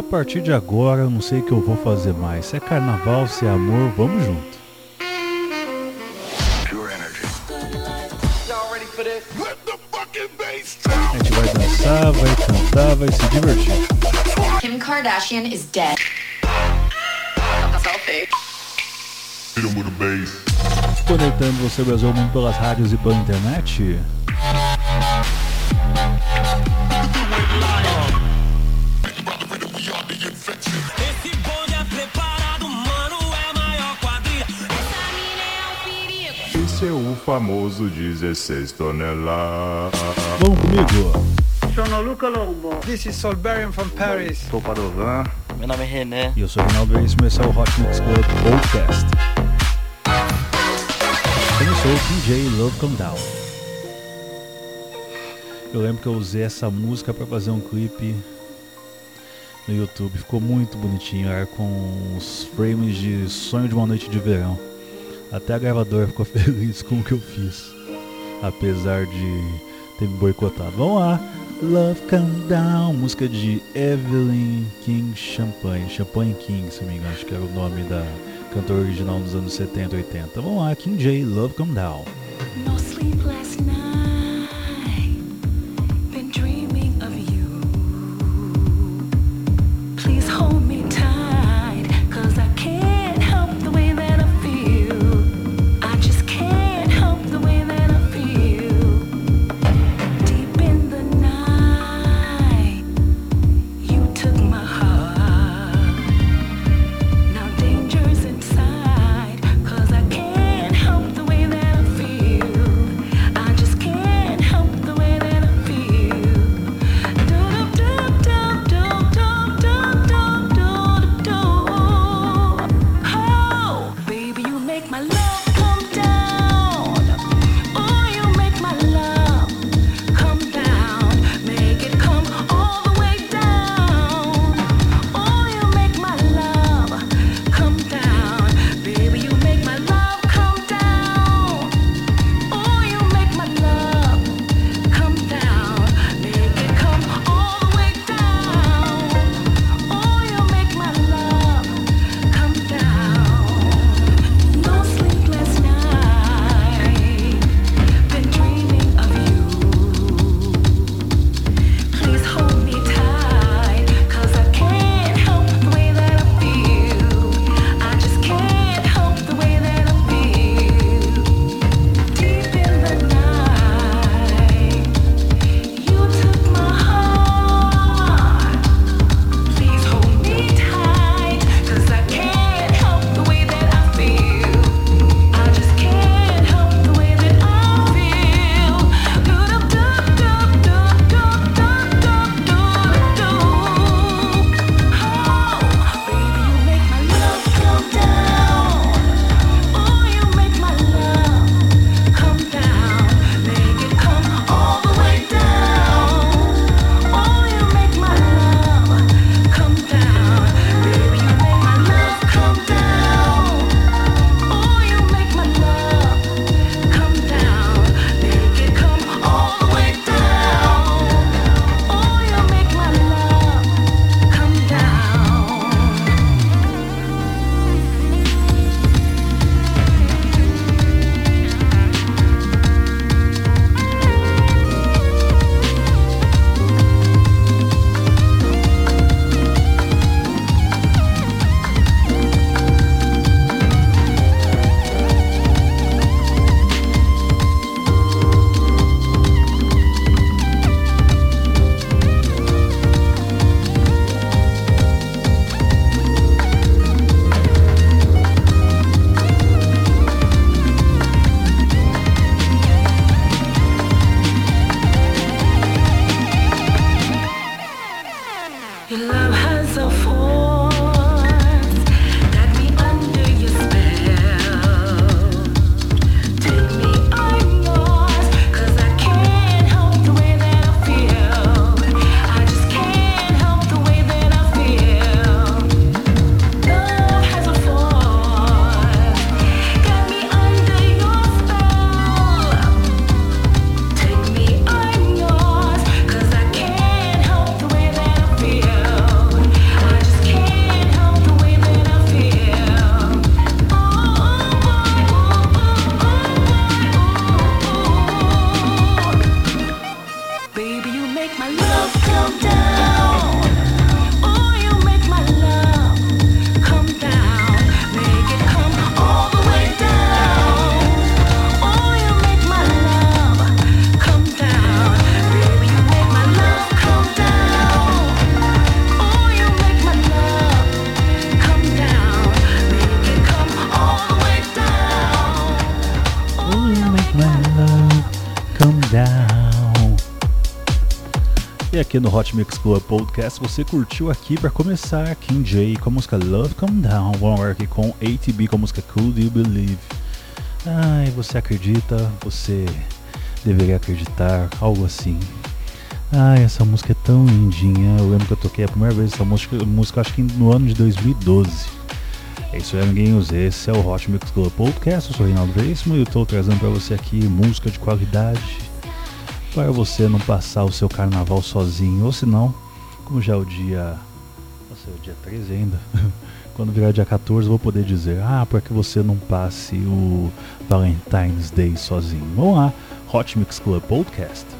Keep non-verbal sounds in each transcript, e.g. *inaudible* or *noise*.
A partir de agora eu não sei o que eu vou fazer mais. Se é carnaval, se é amor, vamos junto. A gente vai dançar, vai cantar, vai se divertir. Kim Kardashian is dead. Selfie. Conectando você Brasil mundo pelas rádios e pela internet. Famoso 16 toneladas. Vamos comigo? Sono Luca Lombo. This is Solberian from Paris. Sou Padovan. Meu nome é René. E eu sou o Rinaldo Veríssimo e esse é o Hot Mix Club Podcast. Começou o DJ Love Come Down. Eu lembro que eu usei essa música para fazer um clipe no YouTube. Ficou muito bonitinho, era com os frames de Sonho de uma Noite de Verão. Até a gravadora ficou *laughs* feliz com o que eu fiz, apesar de ter me boicotado. Vamos lá, Love Come Down, música de Evelyn King Champagne, Champagne King, se não me engano, acho que era o nome da cantora original dos anos 70 e 80. Vamos lá, King J, Love Come Down. No Hot Mix Club Podcast você curtiu aqui para começar King J com a música Love Come Down. Vamos aqui com ATB com a música Could You Believe. Ai, você acredita? Você deveria acreditar, algo assim. Ai, essa música é tão lindinha. Eu lembro que eu toquei a primeira vez essa música, música acho que no ano de 2012. É isso aí, amiguinhos. Esse é o Hot Mix Club Podcast. Eu sou o Reinaldo Veríssimo e eu estou trazendo para você aqui música de qualidade para você não passar o seu carnaval sozinho. Ou se não, como já é o dia. Nossa, é o dia 13 ainda. *laughs* Quando virar dia 14, eu vou poder dizer: Ah, para que você não passe o Valentine's Day sozinho. Vamos lá, Hot Mix Club Podcast.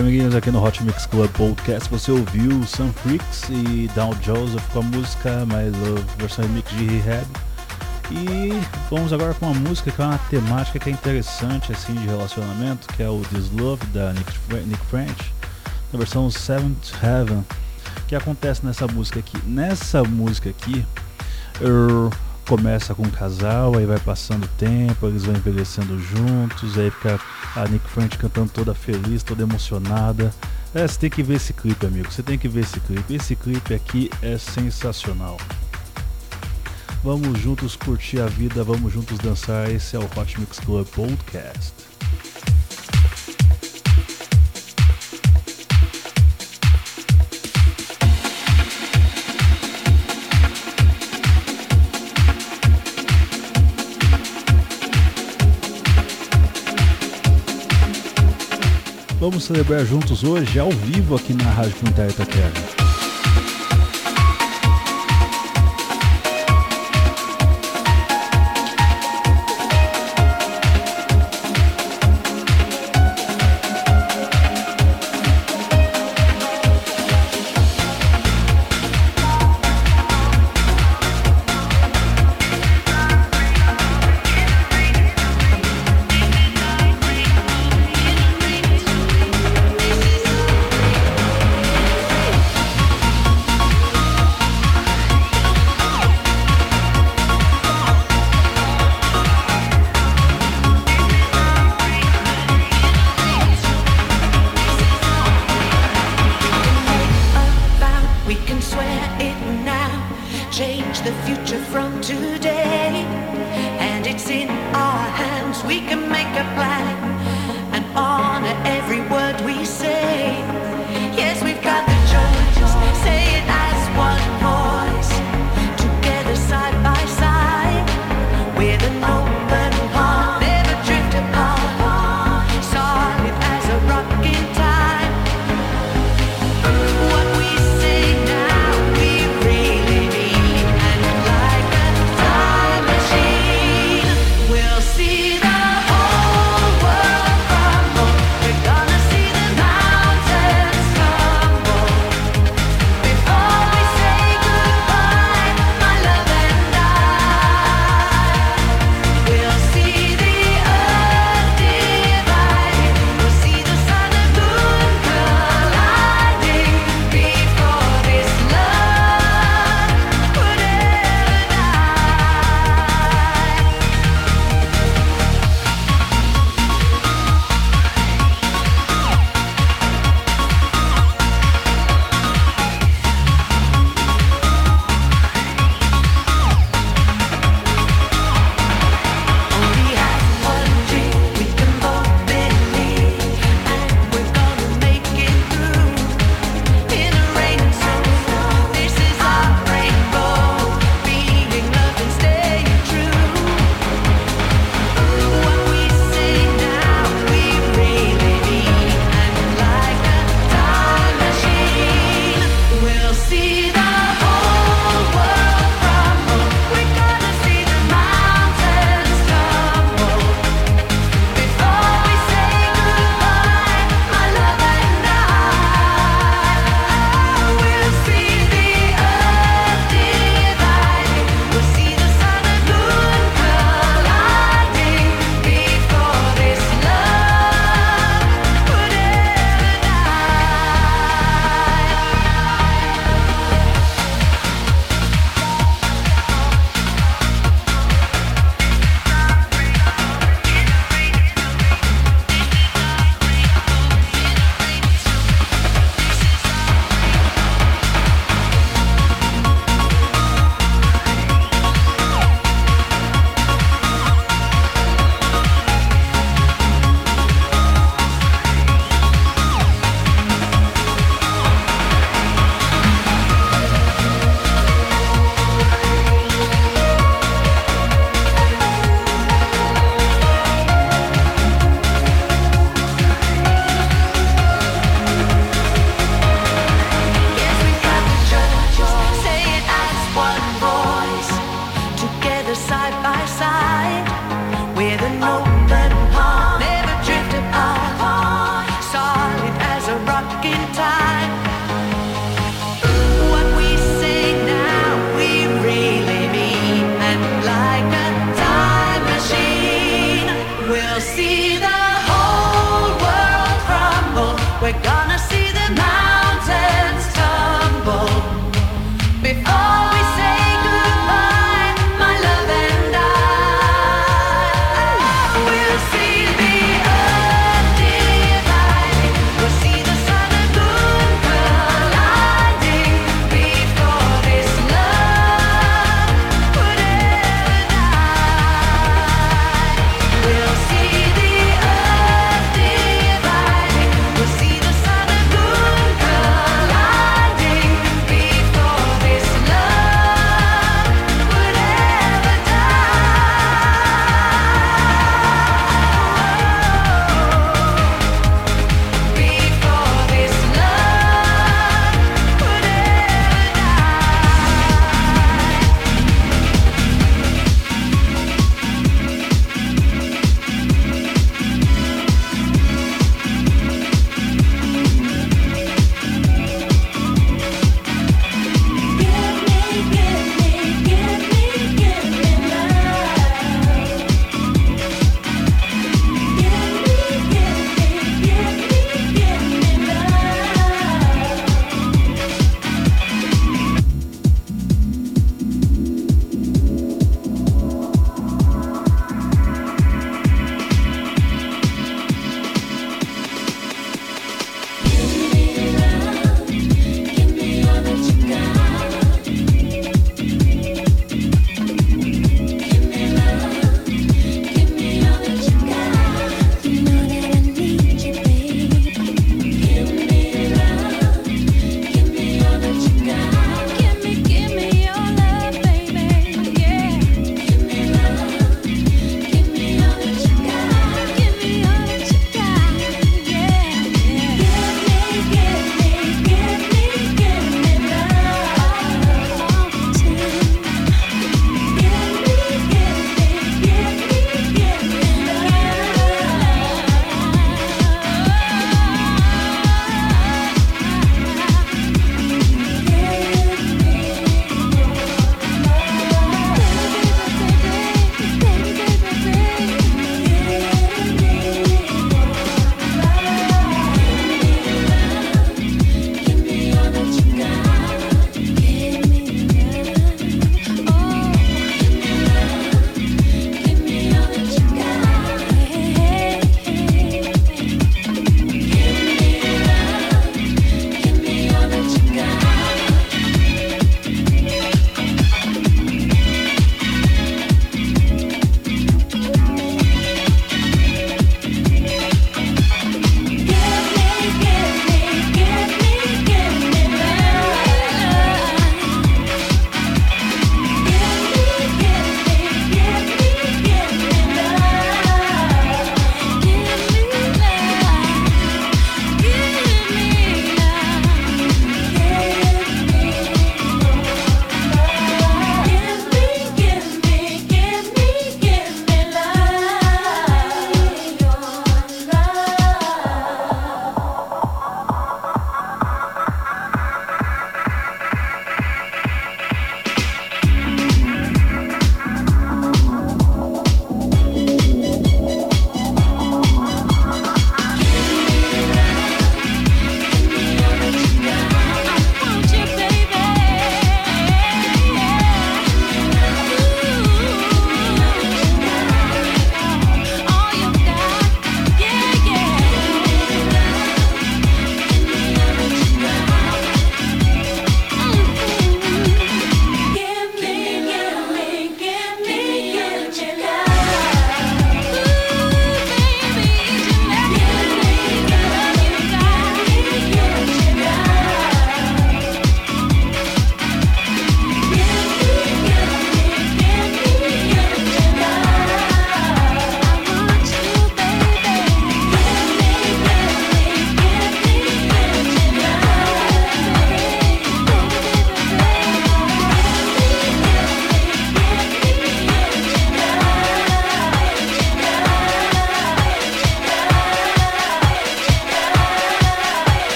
Amiguinhos, aqui no Hot Mix Club Podcast você ouviu Sam Freaks e Down Joseph com a música My Love, versão remix de Rehab. E vamos agora com uma música que é uma temática que é interessante assim de relacionamento, que é o This Love da Nick, Nick French, na versão Seventh Heaven. O que acontece nessa música aqui? Nessa música aqui, er, começa com um casal, aí vai passando o tempo, eles vão envelhecendo juntos, aí fica a Nick French cantando toda feliz, toda emocionada. É, você tem que ver esse clipe, amigo. Você tem que ver esse clipe. Esse clipe aqui é sensacional. Vamos juntos curtir a vida, vamos juntos dançar. Esse é o Hot Mix Club Podcast. Vamos celebrar juntos hoje, ao vivo, aqui na Rádio Comunitária Itaquera.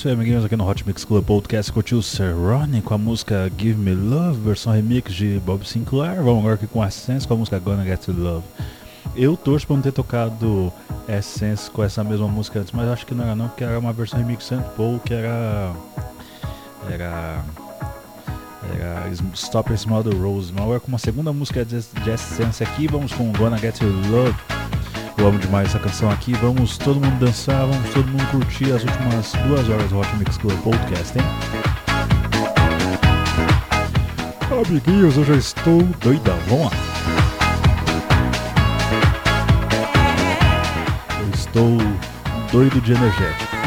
Isso aí, amiguinhos, aqui no Hot Mix Club Podcast. Curtiu Ronnie com a música Give Me Love, versão remix de Bob Sinclair. Vamos agora aqui com Essence com a música Gonna Get to Love. Eu torço pra não ter tocado Essence com essa mesma música antes, mas acho que não era não, porque era uma versão remix Saint Paul que era. Era. Era Stop and Smell the Rose. Mas agora com uma segunda música de Essence aqui, vamos com Gonna Get to Love. Eu amo demais essa canção aqui. Vamos todo mundo dançar, vamos todo mundo curtir as últimas duas horas do Hot Mix Club Podcast, hein? Amiguinhos, eu já estou doidão. Vamos lá. Eu estou doido de energético.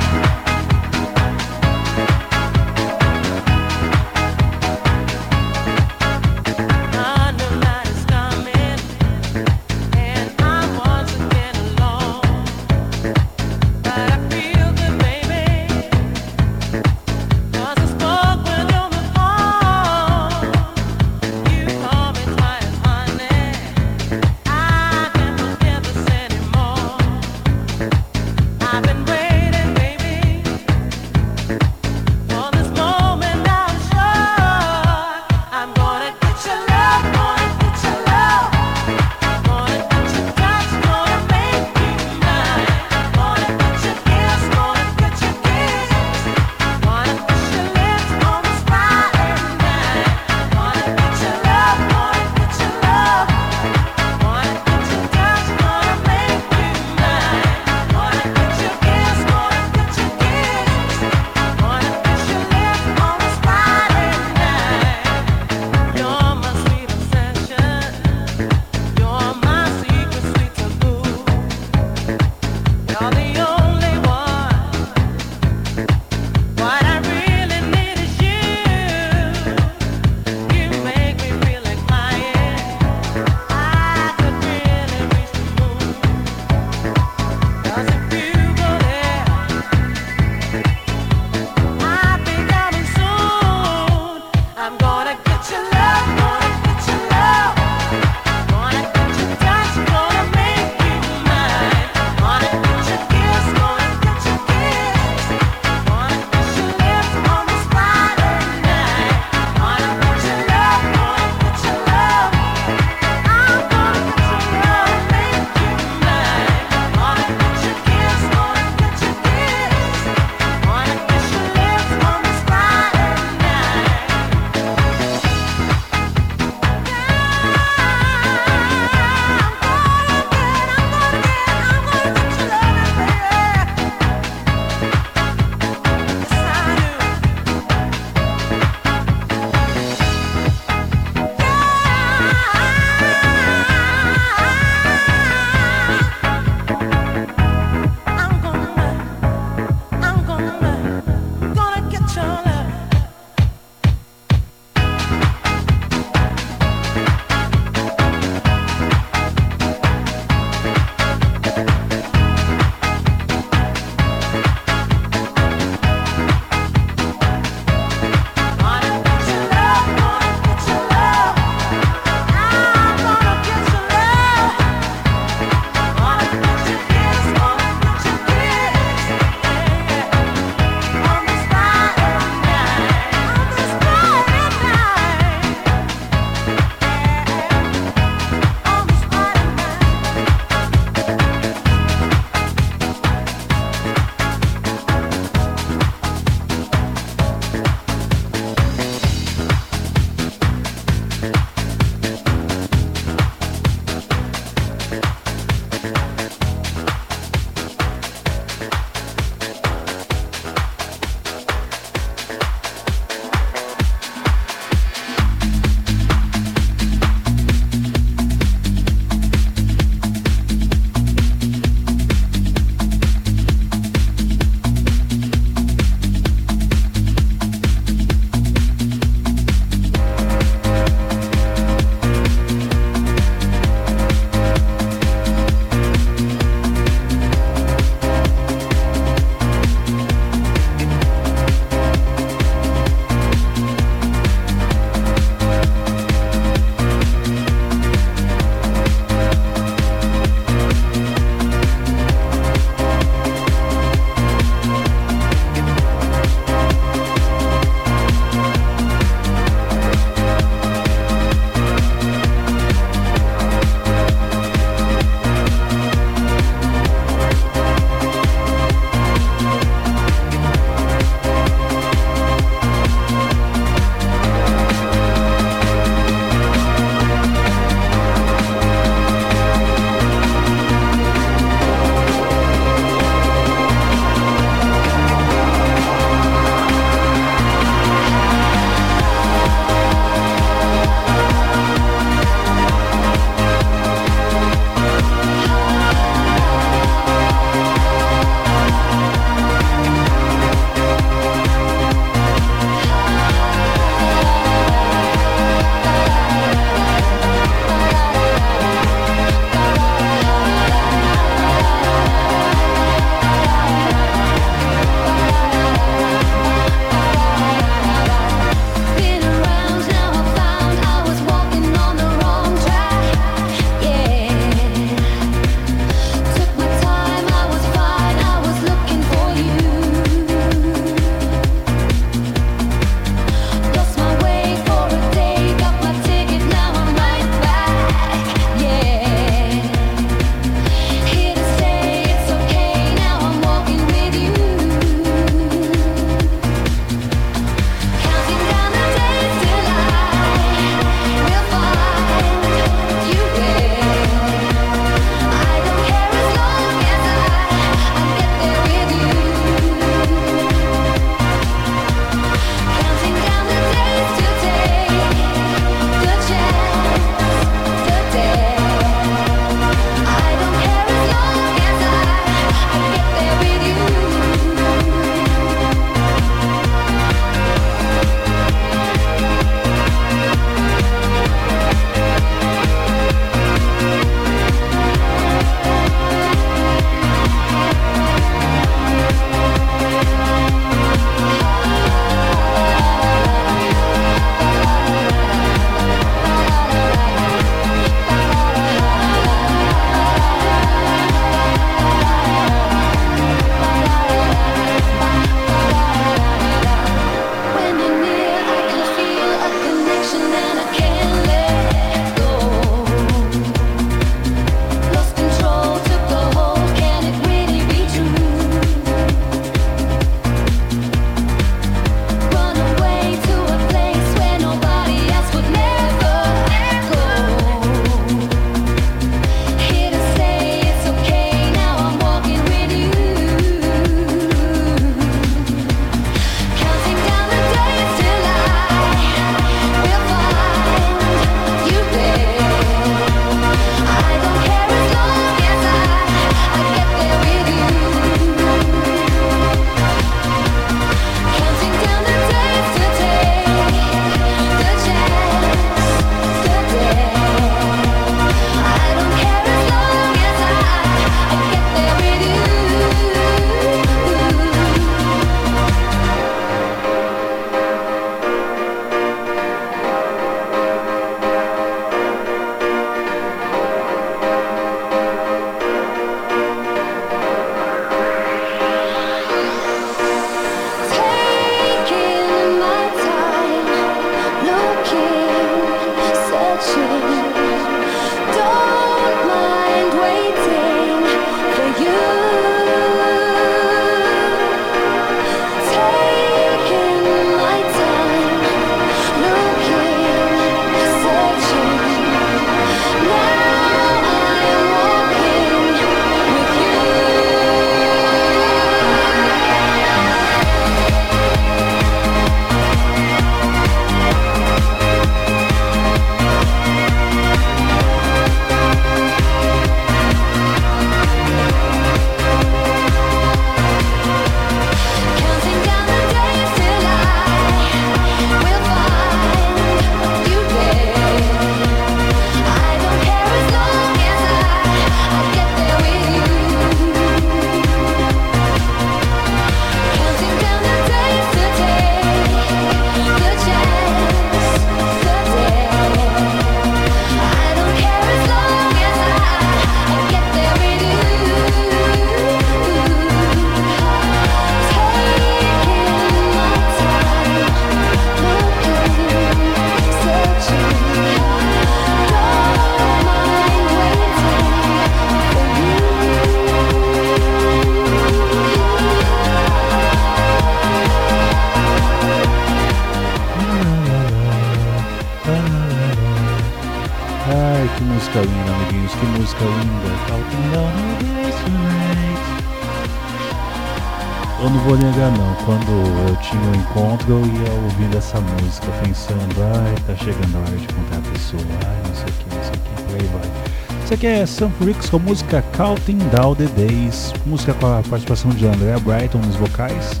Eu não vou negar não, quando eu tinha um encontro eu ia ouvindo essa música, pensando, ai, tá chegando a hora de encontrar a pessoa, ai, não sei o que, não sei o que, por aí vai. Isso aqui é Sam Freaks com música Counting Down the Days, música com a participação de André Brighton nos vocais.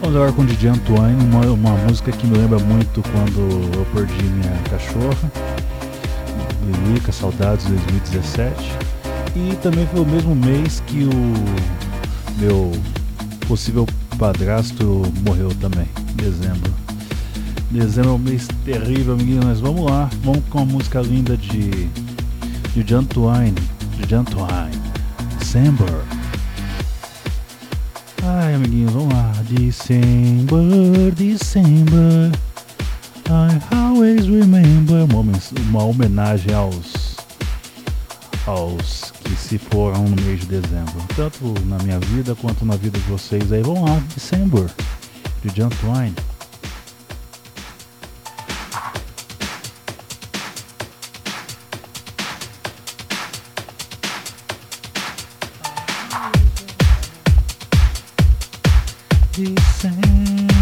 Vamos agora com o DJ Antoine, uma, uma música que me lembra muito quando eu perdi minha cachorra, Lilica, Saudades 2017. E também foi o mesmo mês que o meu possível padrasto morreu também, em dezembro. Dezembro é um mês terrível, amiguinhos, mas vamos lá, vamos com uma música linda de de John Twine, de John Twine, December. Ai, amiguinhos, vamos lá. December, December, I always remember. Uma, homen- uma homenagem aos aos que se foram no mês de dezembro, tanto na minha vida quanto na vida de vocês aí. Vamos lá, December, de John Twine. December,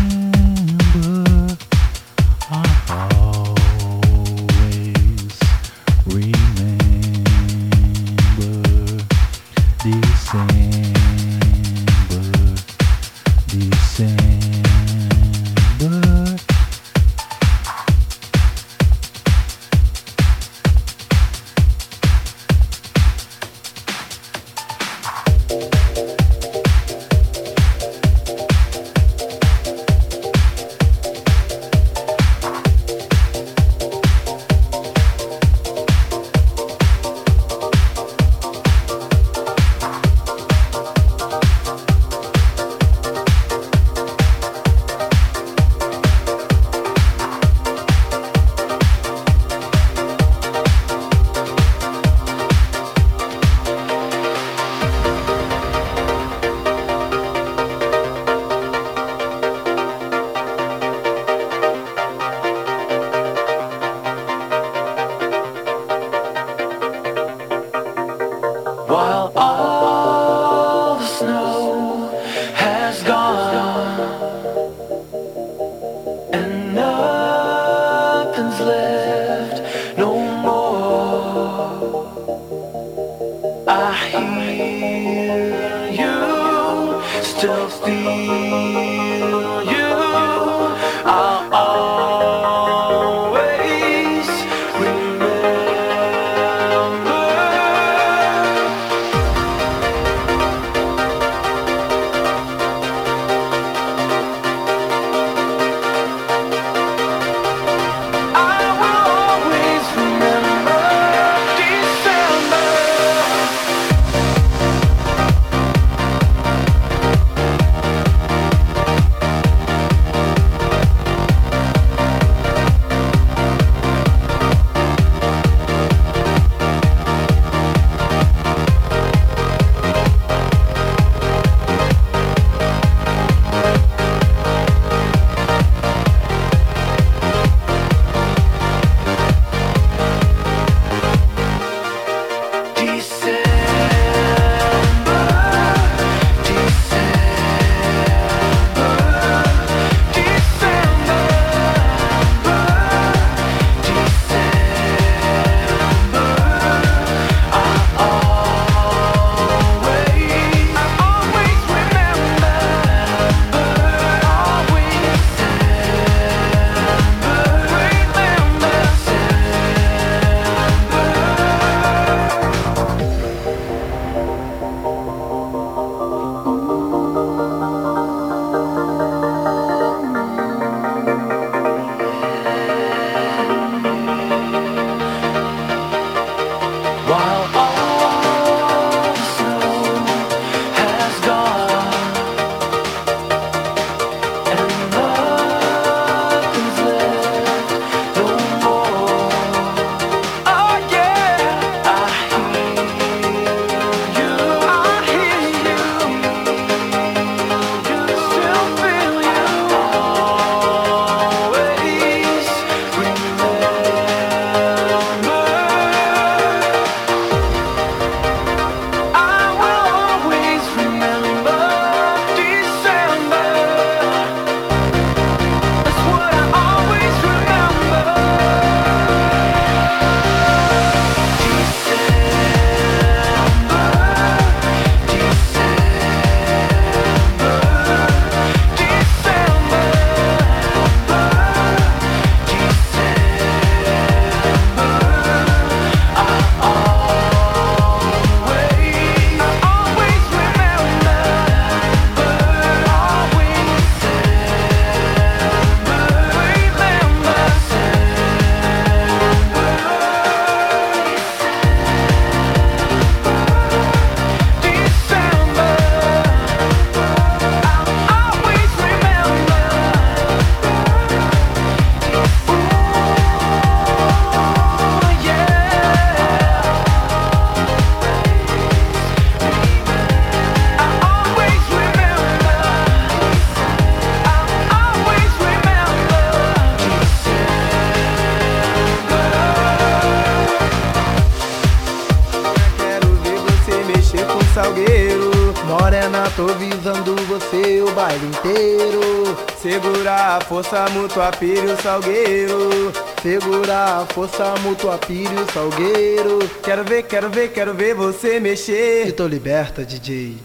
força mútua, pire o salgueiro. Segura a força mútua, pire o salgueiro. Quero ver, quero ver, quero ver você E mexer. tô liberta, DJ.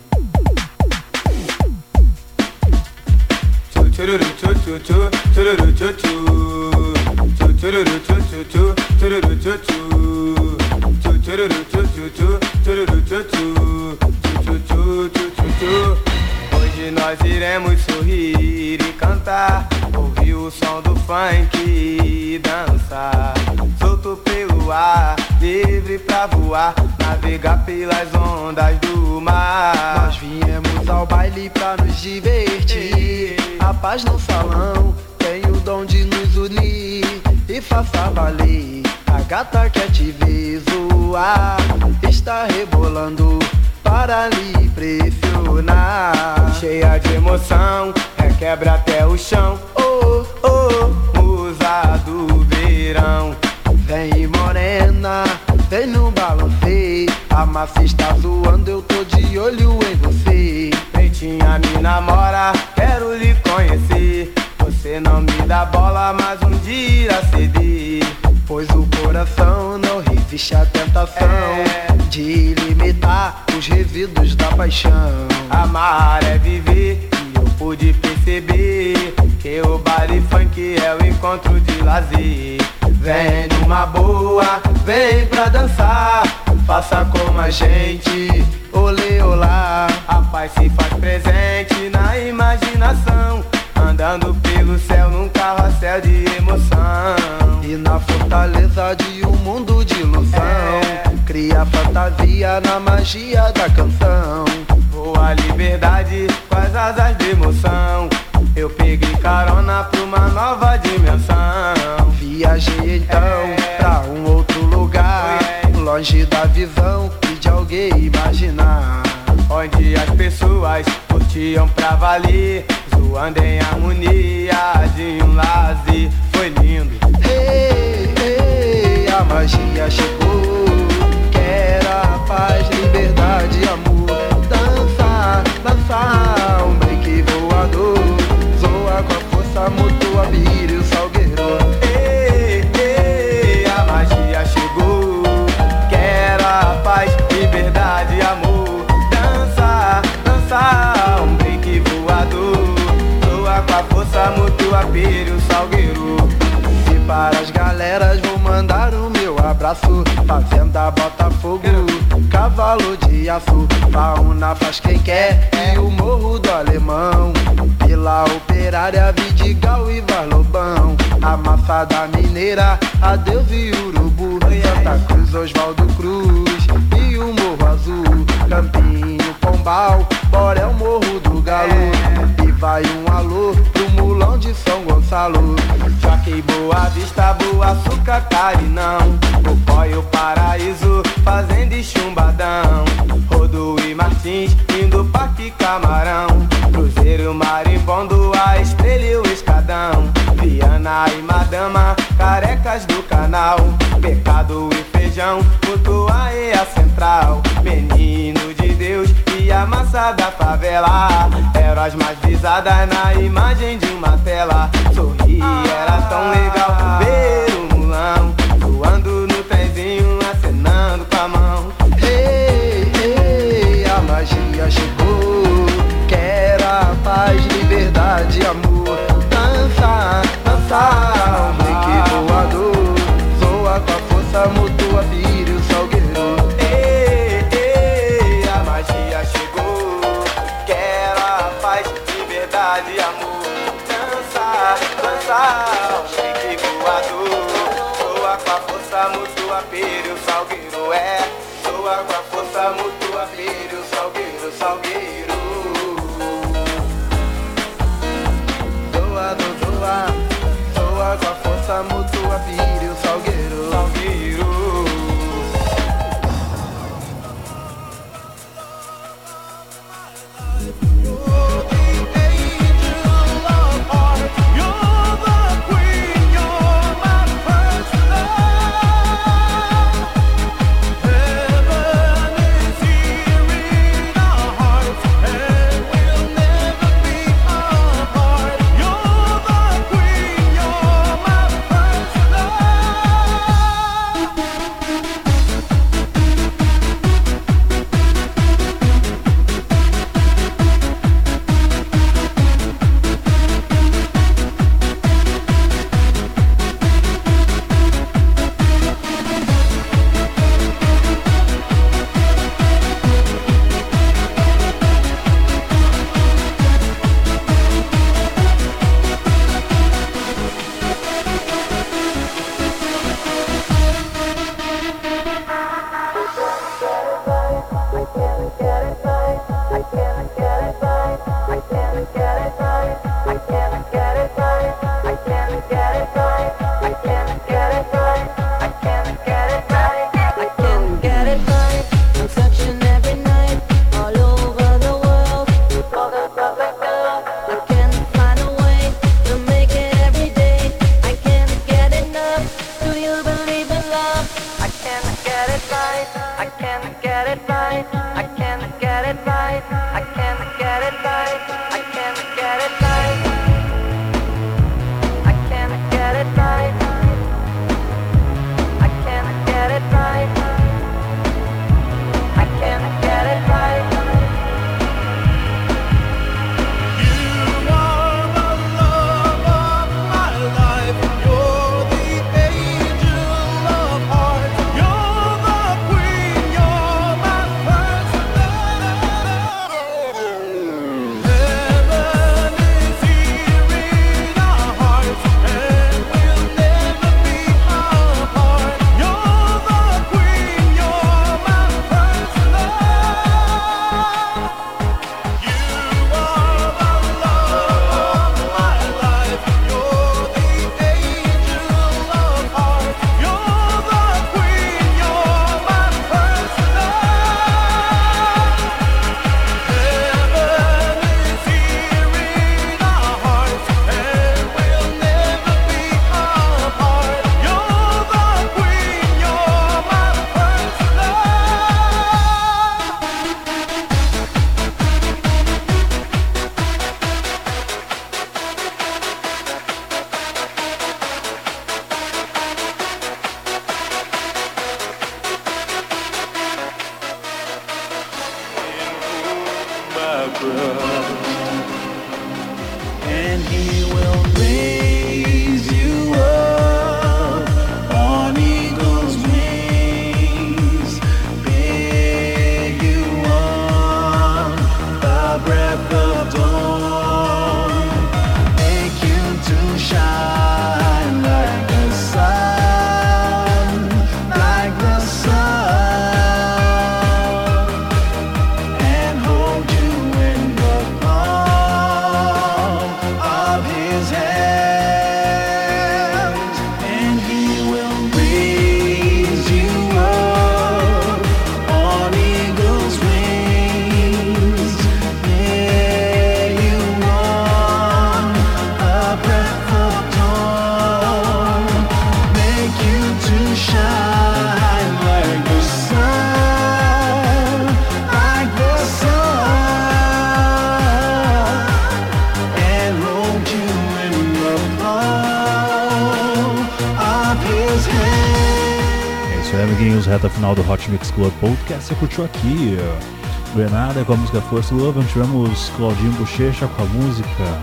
Hoje nós iremos sorrir e cantar Ouvir o som do funk e dançar Solto pelo ar, livre pra voar Navegar pelas ondas do mar Nós viemos ao baile pra nos divertir. A paz no salão tem o dom de nos unir e faça valer. A gata quer te zoar, está rebolando para lhe pressionar. Cheia de emoção, requebra até o chão Oh, Oh, musa do verão vem morena, vem no balanceio. A massa está zoando, eu tô de olho em você. Pretinha me namora, quero lhe conhecer Você não me dá bola, mas um dia ceder Pois o coração não resiste à tentação É. de limitar os resíduos da paixão. Amar é viver e eu pude perceber Que o baile funk é o encontro de lazer Vem numa boa, vem pra dançar Faça como a gente, Olê, olá, a paz se faz presente na imaginação Andando pelo céu num carrossel de emoção e na fortaleza de um mundo de ilusão, cria fantasia na magia da canção. Voa a liberdade com as asas de emoção Eu peguei carona pra uma nova dimensão Viajei então pra um outro lugar, longe da visão e de alguém imaginar. Onde as pessoas curtiam pra valer Zoando em harmonia de um lazer Foi lindo a magia chegou. Quero a paz, liberdade, amor. Dançar, dançar, um break voador. Zoa com a força mútua, vire o salgueiro. Ei, ei, a magia chegou Quero a paz, liberdade, amor Dança, dança, um break voador Soa com a força mútua, pire o salgueiro para as galeras vou mandar o meu abraço. Fazenda Botafogo, cavalo de aço. Fauna faz quem quer e o morro do alemão. Vila Operária, Vidigal e Varlobão. A massa da mineira, adeus e urubu. Santa Cruz, Oswaldo Cruz e o Morro Azul. Campinho, Pombal, Borel, Morro do Galo. E vai um alô Jockey Boa Vista, Boa Açúcar, Carinão o Paraíso, Fazenda e Chumbadão. Rodo e Martins, indo Parque Camarão Cruzeiro, Marimbondo, a Estrela e o Escadão Viana e Madama, Carecas do Canal. Pecado e Feijão, Mutuá e a Central. Menino de Deus e a massa da favela. Eram as mais visadas na imagem de uma tela. Sorrir era tão legal ver o mulão Voando no trenzinho, acenando com a mão. Ei, ei, a magia chegou. Quero a paz, liberdade, amor. Dança, dança, um break amiguinhos. Reta final do Hot Mix Club Podcast. Você curtiu aqui? Grenada com a música First Love. Tivemos Claudinho Bochecha com a música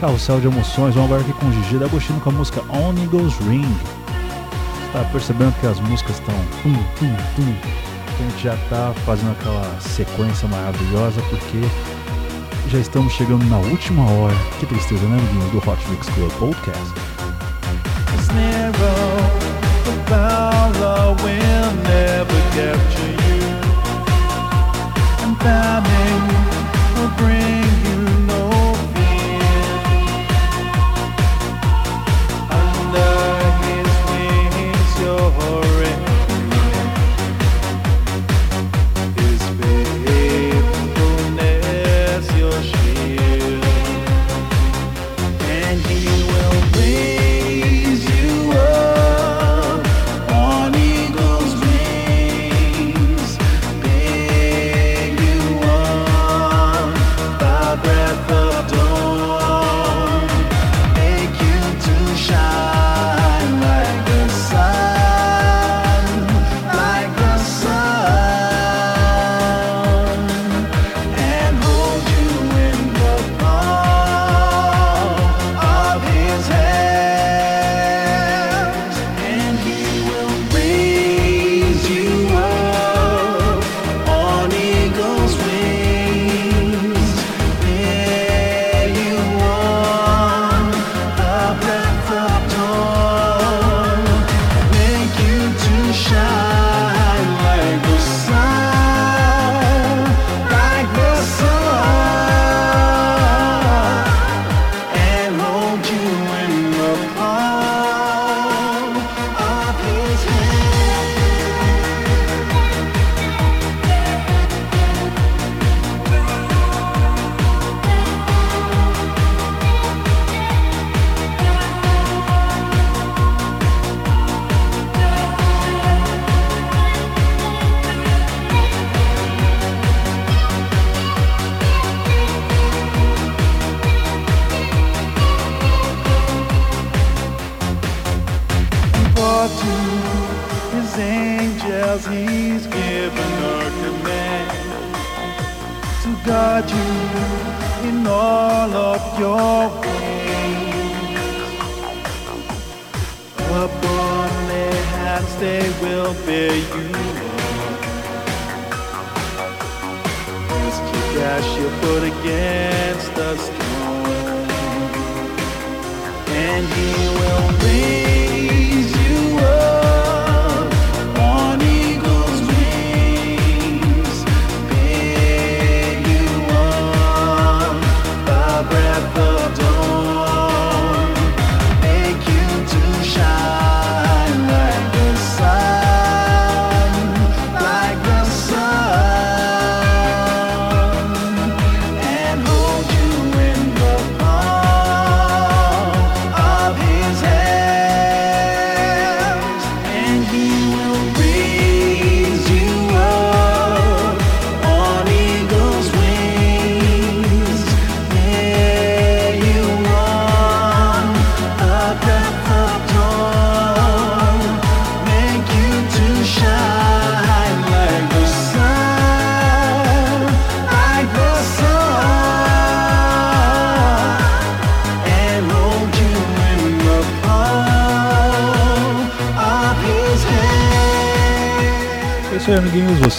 Carrossel de Emoções. Vamos agora aqui com Gigi D'Agostino com a música On Eagles Ring. Tá percebendo que as músicas estão tum, tum, tum. A gente já tá fazendo aquela sequência maravilhosa porque já estamos chegando na última hora. Que tristeza, né, amiguinhos? Do Hot Mix Club Podcast. It's narrow, Famine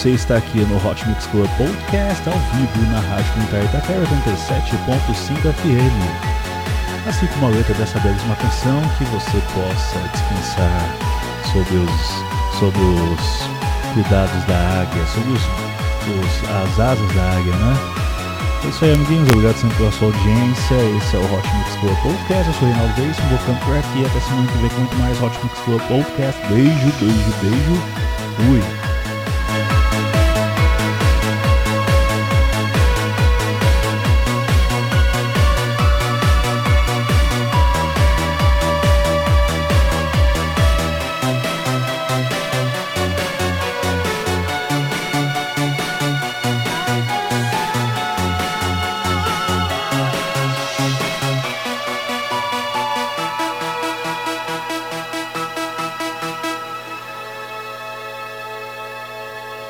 Você está aqui no Hot Mix Club Podcast ao vivo na Rádio Comunitária Itaquera 87.5 FM. Assim como a letra dessa belíssima canção que você possa descansar sobre os, sobre os cuidados da águia, sobre os, os- as asas da águia, né? É isso aí, amiguinhos. Obrigado sempre pela sua audiência. Esse é o Hot Mix Club Podcast. Eu sou o Reinaldo Veríssimo, vou ficando por aqui. Até semana que vem com muito mais Hot Mix Club Podcast. Beijo, beijo, beijo. Fui.